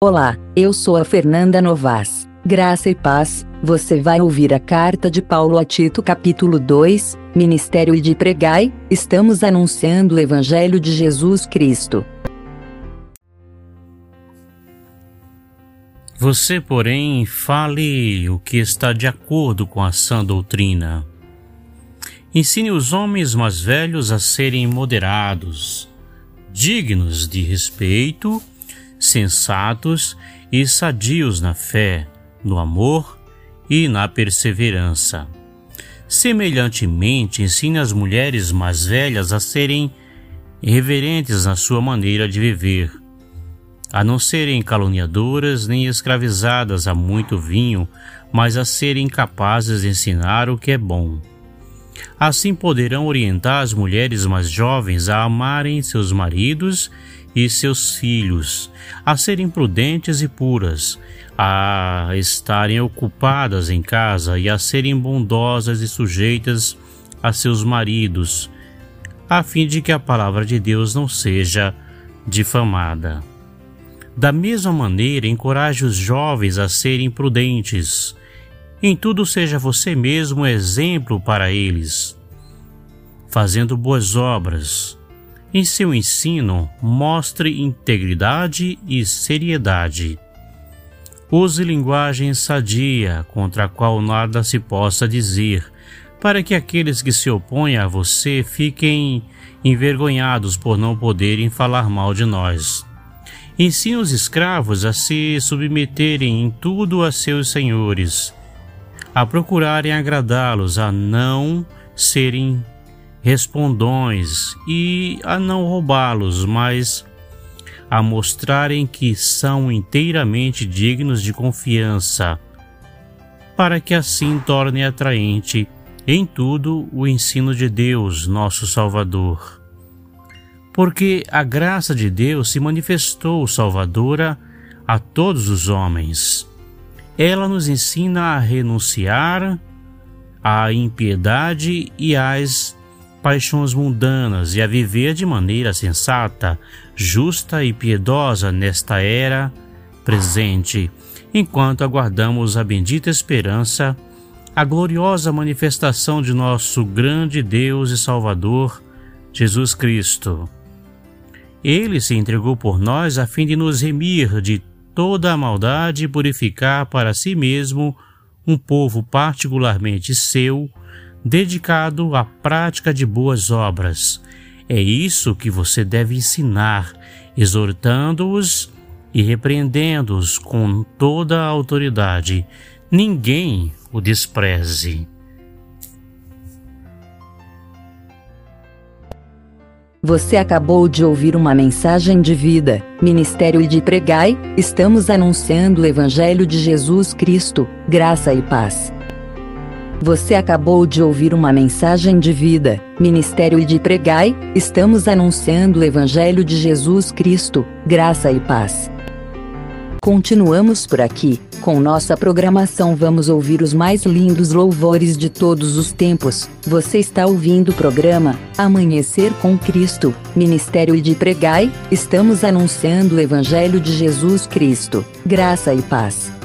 Olá, eu sou a Fernanda Novas. Graça e paz. Você vai ouvir a carta de Paulo a Tito, capítulo 2, Ministério e de Pregai. Estamos anunciando o Evangelho de Jesus Cristo. Você, porém, fale o que está de acordo com a sã doutrina. Ensine os homens mais velhos a serem moderados, dignos de respeito sensatos e sadios na fé, no amor e na perseverança. Semelhantemente, ensine as mulheres mais velhas a serem reverentes na sua maneira de viver, a não serem caluniadoras nem escravizadas a muito vinho, mas a serem capazes de ensinar o que é bom. Assim poderão orientar as mulheres mais jovens a amarem seus maridos e seus filhos, a serem prudentes e puras, a estarem ocupadas em casa e a serem bondosas e sujeitas a seus maridos, a fim de que a palavra de Deus não seja difamada. Da mesma maneira, encoraje os jovens a serem prudentes. Em tudo seja você mesmo exemplo para eles, fazendo boas obras, em seu ensino, mostre integridade e seriedade. Use linguagem sadia, contra a qual nada se possa dizer, para que aqueles que se opõem a você fiquem envergonhados por não poderem falar mal de nós. Ensine os escravos a se submeterem em tudo a seus senhores, a procurarem agradá-los, a não serem respondões e a não roubá-los, mas a mostrarem que são inteiramente dignos de confiança, para que assim torne atraente em tudo o ensino de Deus, nosso Salvador. Porque a graça de Deus se manifestou salvadora a todos os homens. Ela nos ensina a renunciar à impiedade e às paixões mundanas e a viver de maneira sensata, justa e piedosa nesta era presente, enquanto aguardamos a bendita esperança, a gloriosa manifestação de nosso grande Deus e Salvador, Jesus Cristo. Ele se entregou por nós a fim de nos remir de toda a maldade e purificar para si mesmo um povo particularmente seu, dedicado à prática de boas obras. É isso que você deve ensinar, exortando-os e repreendendo-os com toda a autoridade. Ninguém o despreze. Você acabou de ouvir uma mensagem de vida, Ministério de Pregai, estamos anunciando o Evangelho de Jesus Cristo, graça e paz. Você acabou de ouvir uma mensagem de vida, Ministério e de Pregai, estamos anunciando o Evangelho de Jesus Cristo, graça e paz. Continuamos por aqui, com nossa programação vamos ouvir os mais lindos louvores de todos os tempos. Você está ouvindo o programa Amanhecer com Cristo, Ministério e de Pregai, estamos anunciando o Evangelho de Jesus Cristo, graça e paz.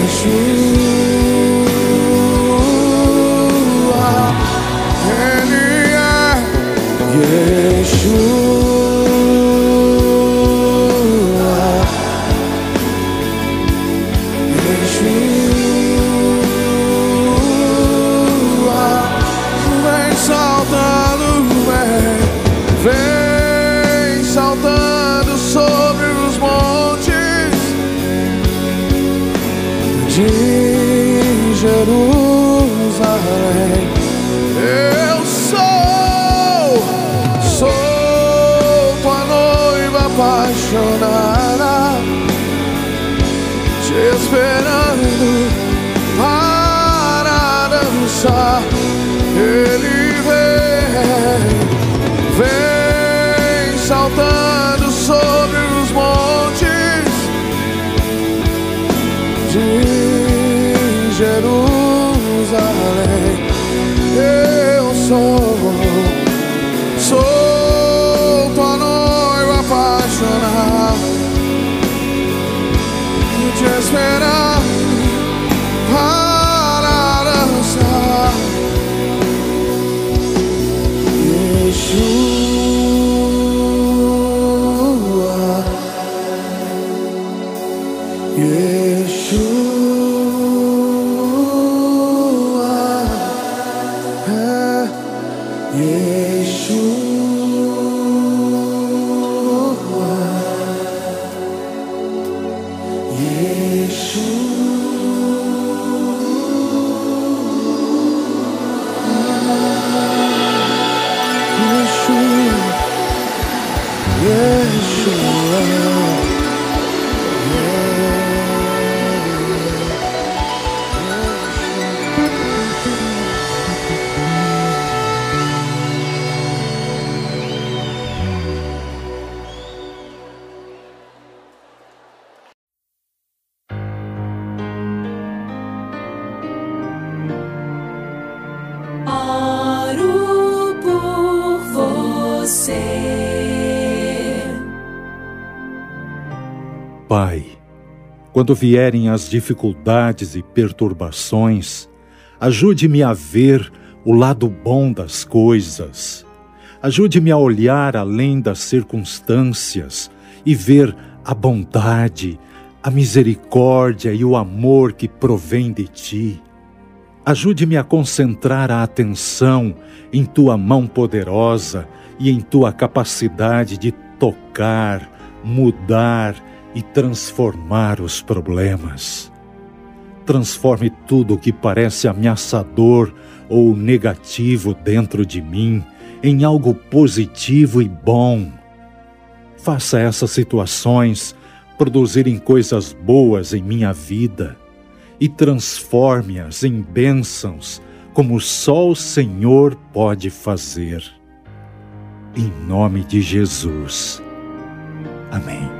也许 saw. Yeah. Quando vierem as dificuldades e perturbações, ajude-me a ver o lado bom das coisas. Ajude-me a olhar além das circunstâncias e ver a bondade, a misericórdia e o amor que provém de ti. Ajude-me a concentrar a atenção em tua mão poderosa e em tua capacidade de tocar, mudar e transformar os problemas. Transforme tudo o que parece ameaçador ou negativo dentro de mim em algo positivo e bom. Faça essas situações produzirem coisas boas em minha vida e transforme-as em bênçãos, como só o Senhor pode fazer. Em nome de Jesus. Amém.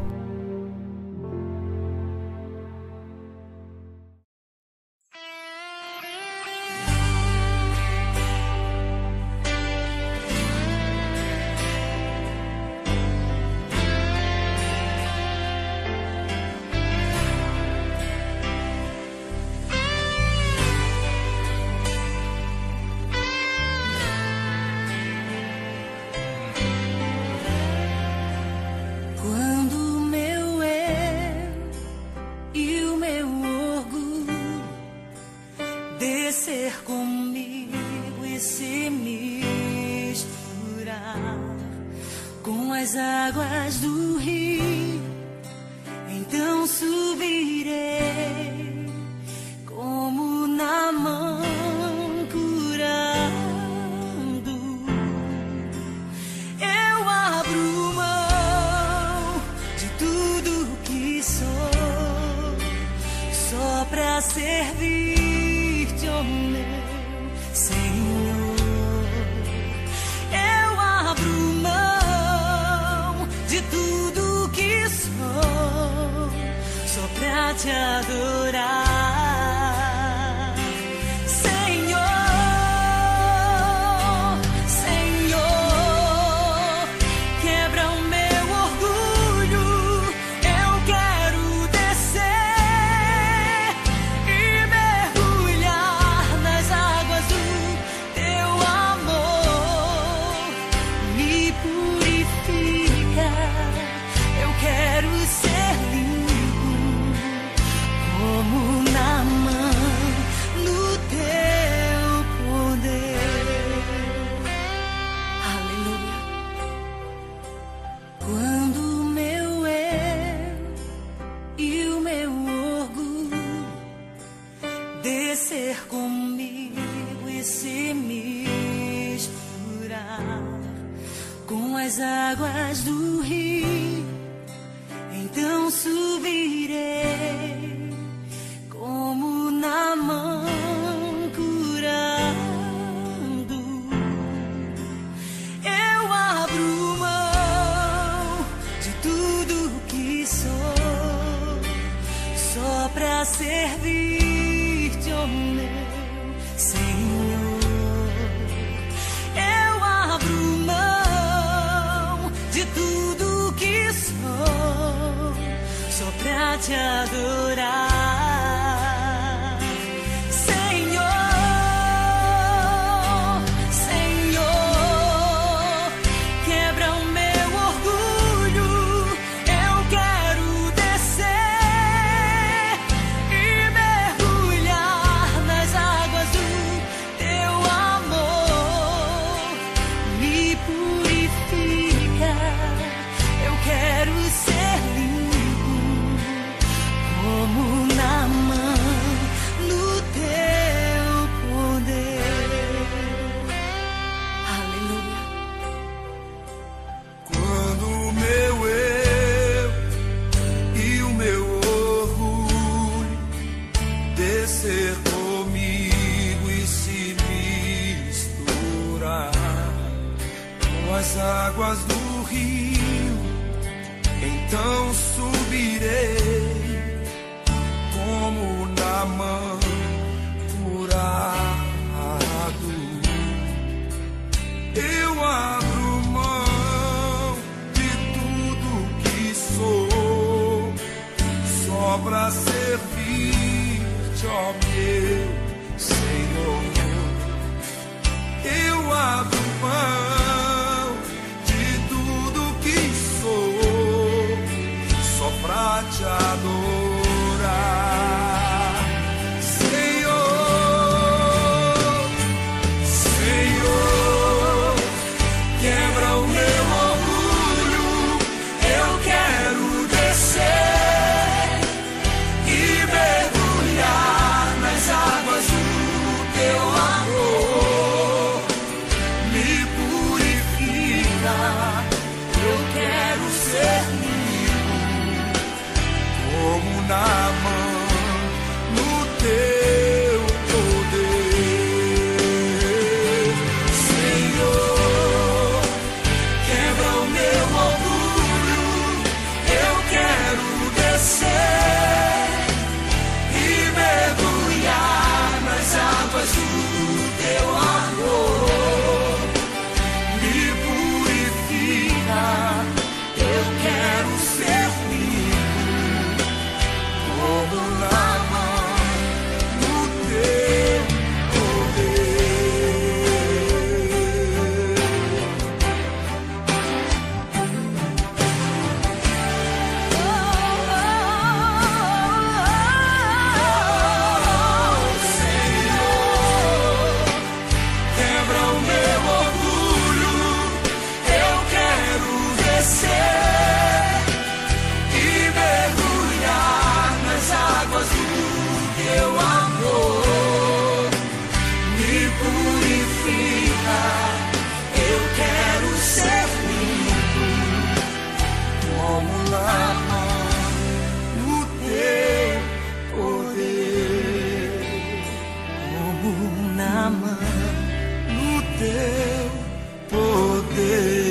as águas do rio, então subirei. time. Então na mão, no teu poder.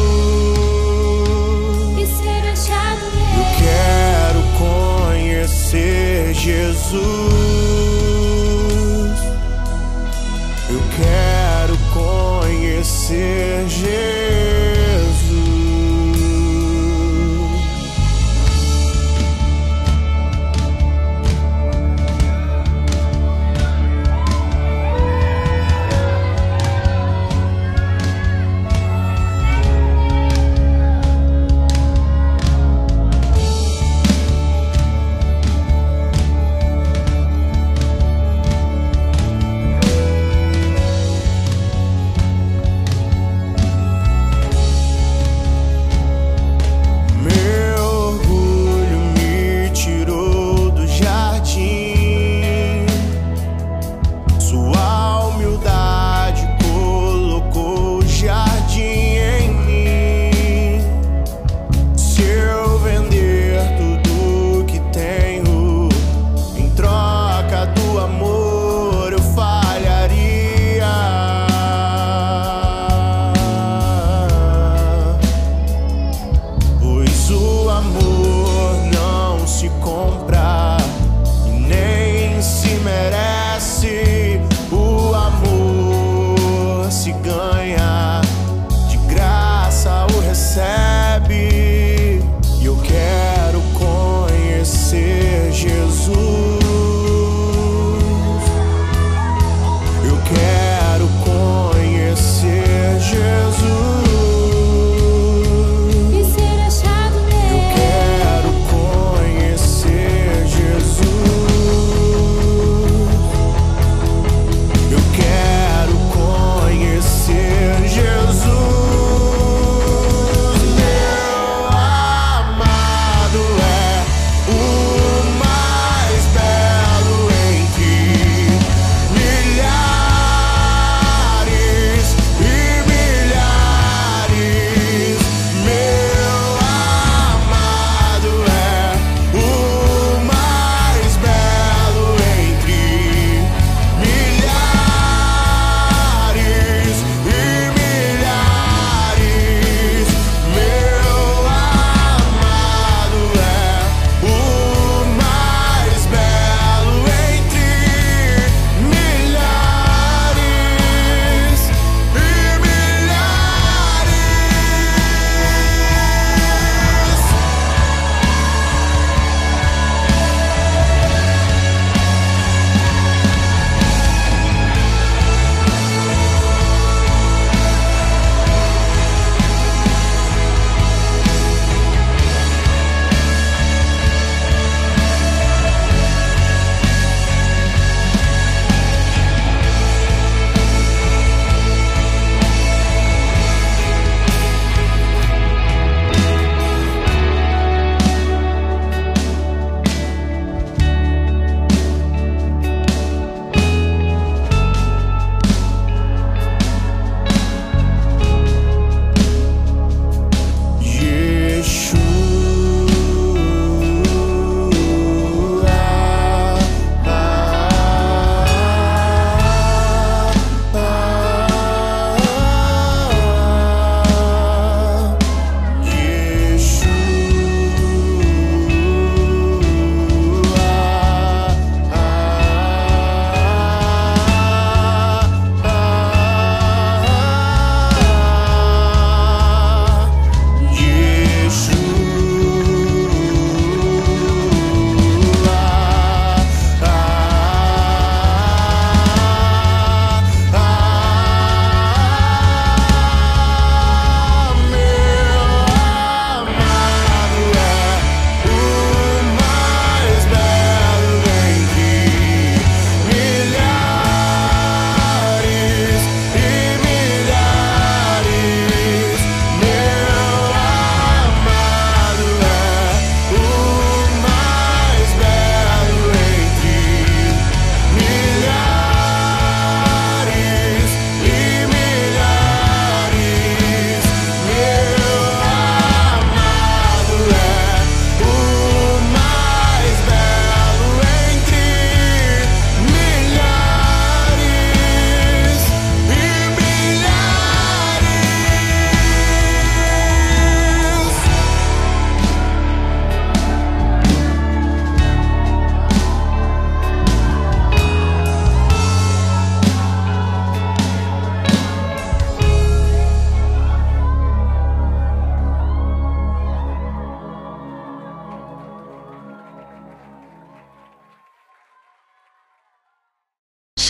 Conhecer Jesus. Eu quero conhecer Jesus.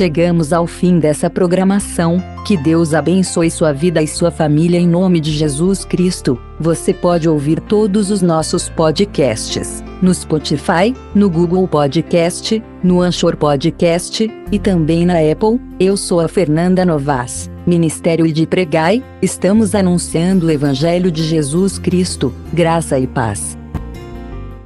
Chegamos ao fim dessa programação. Que Deus abençoe sua vida e sua família em nome de Jesus Cristo. Você pode ouvir todos os nossos podcasts no Spotify, no Google Podcast, no Anchor Podcast e também na Apple. Eu sou a Fernanda Novas, Ministério de Pregai. Estamos anunciando o Evangelho de Jesus Cristo. Graça e paz.